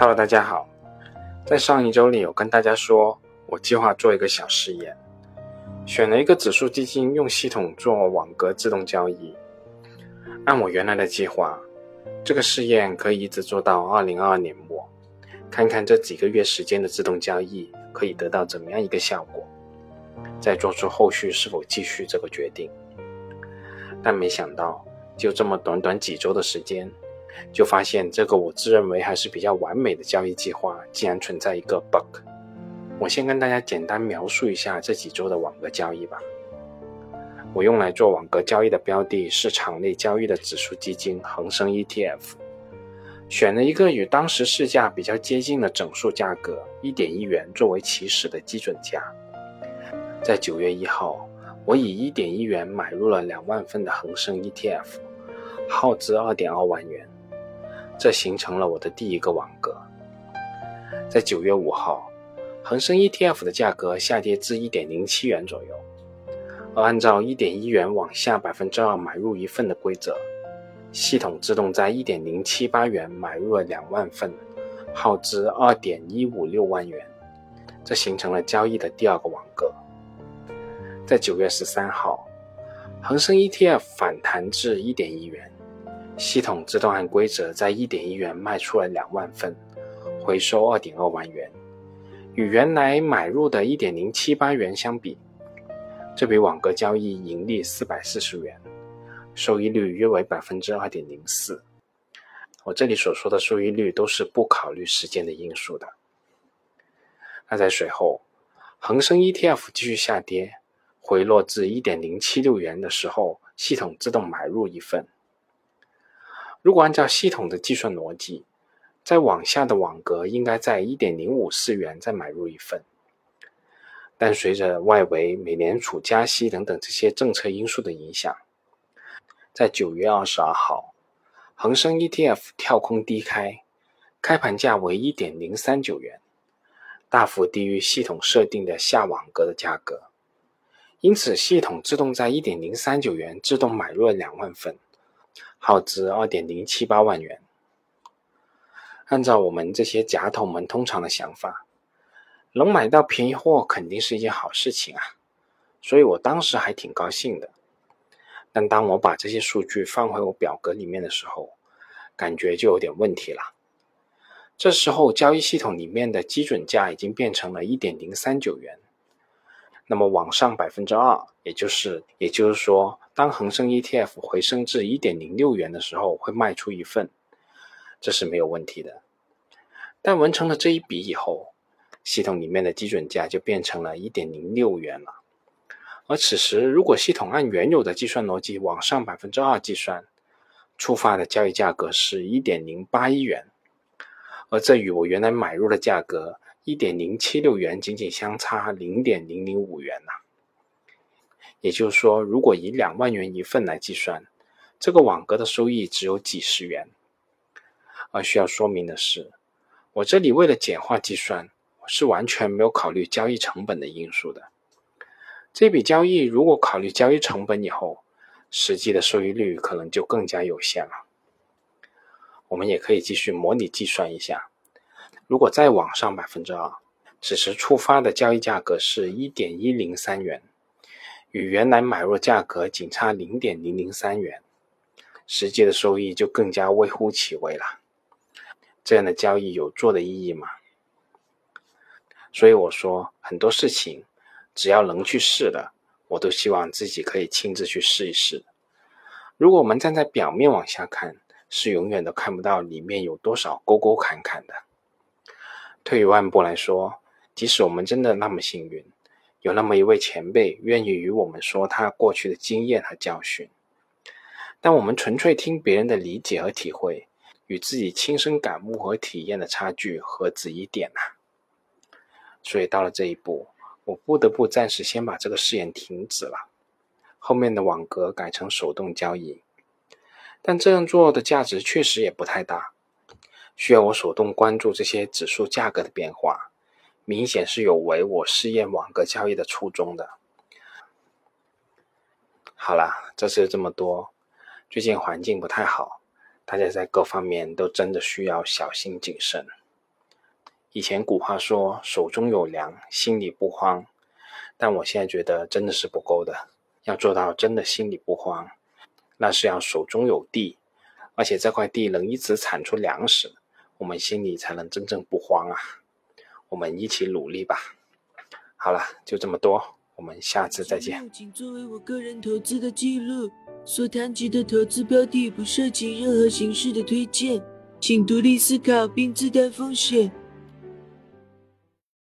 Hello，大家好。在上一周里，有跟大家说，我计划做一个小试验，选了一个指数基金，用系统做网格自动交易。按我原来的计划，这个试验可以一直做到二零二二年末，看看这几个月时间的自动交易可以得到怎么样一个效果，再做出后续是否继续这个决定。但没想到，就这么短短几周的时间。就发现这个我自认为还是比较完美的交易计划，竟然存在一个 bug。我先跟大家简单描述一下这几周的网格交易吧。我用来做网格交易的标的是场内交易的指数基金恒生 ETF，选了一个与当时市价比较接近的整数价格一点一元作为起始的基准价。在九月一号，我以一点一元买入了两万份的恒生 ETF，耗资二点二万元。这形成了我的第一个网格。在九月五号，恒生 ETF 的价格下跌至一点零七元左右，而按照一点一元往下百分之二买入一份的规则，系统自动在一点零七八元买入了两万份，耗资二点一五六万元，这形成了交易的第二个网格。在九月十三号，恒生 ETF 反弹至一点一元。系统自动按规则在一点一元卖出了两万份，回收二点二万元，与原来买入的一点零七八元相比，这笔网格交易盈利四百四十元，收益率约为百分之二点零四。我这里所说的收益率都是不考虑时间的因素的。那在随后，恒生 ETF 继续下跌，回落至一点零七六元的时候，系统自动买入一份。如果按照系统的计算逻辑，在往下的网格应该在一点零五四元再买入一份，但随着外围美联储加息等等这些政策因素的影响，在九月二十二号，恒生 ETF 跳空低开，开盘价为一点零三九元，大幅低于系统设定的下网格的价格，因此系统自动在一点零三九元自动买入了两万份。耗资二点零七八万元。按照我们这些假头们通常的想法，能买到便宜货肯定是一件好事情啊，所以我当时还挺高兴的。但当我把这些数据放回我表格里面的时候，感觉就有点问题了。这时候交易系统里面的基准价已经变成了一点零三九元。那么往上百分之二，也就是也就是说，当恒生 ETF 回升至一点零六元的时候，会卖出一份，这是没有问题的。但完成了这一笔以后，系统里面的基准价就变成了一点零六元了。而此时，如果系统按原有的计算逻辑往上百分之二计算，触发的交易价格是一点零八一元，而这与我原来买入的价格。一点零七六元，仅仅相差零点零零五元呐。也就是说，如果以两万元一份来计算，这个网格的收益只有几十元。而需要说明的是，我这里为了简化计算，是完全没有考虑交易成本的因素的。这笔交易如果考虑交易成本以后，实际的收益率可能就更加有限了。我们也可以继续模拟计算一下。如果再往上百分之二，此时触发的交易价格是一点一零三元，与原来买入价格仅差零点零零三元，实际的收益就更加微乎其微了。这样的交易有做的意义吗？所以我说，很多事情只要能去试的，我都希望自己可以亲自去试一试。如果我们站在表面往下看，是永远都看不到里面有多少沟沟坎坎的。退一万步来说，即使我们真的那么幸运，有那么一位前辈愿意与我们说他过去的经验和教训，但我们纯粹听别人的理解和体会，与自己亲身感悟和体验的差距何止一点呐？所以到了这一步，我不得不暂时先把这个试验停止了，后面的网格改成手动交易，但这样做的价值确实也不太大。需要我手动关注这些指数价格的变化，明显是有违我试验网格交易的初衷的。好了，这次这么多，最近环境不太好，大家在各方面都真的需要小心谨慎。以前古话说“手中有粮，心里不慌”，但我现在觉得真的是不够的。要做到真的心里不慌，那是要手中有地，而且这块地能一直产出粮食，我们心里才能真正不慌啊！我们一起努力吧。好了，就这么多，我们下次再见。请作为我个人投资的记录，所谈及的投资标的不涉及任何形式的推荐，请独立思考并自担风险。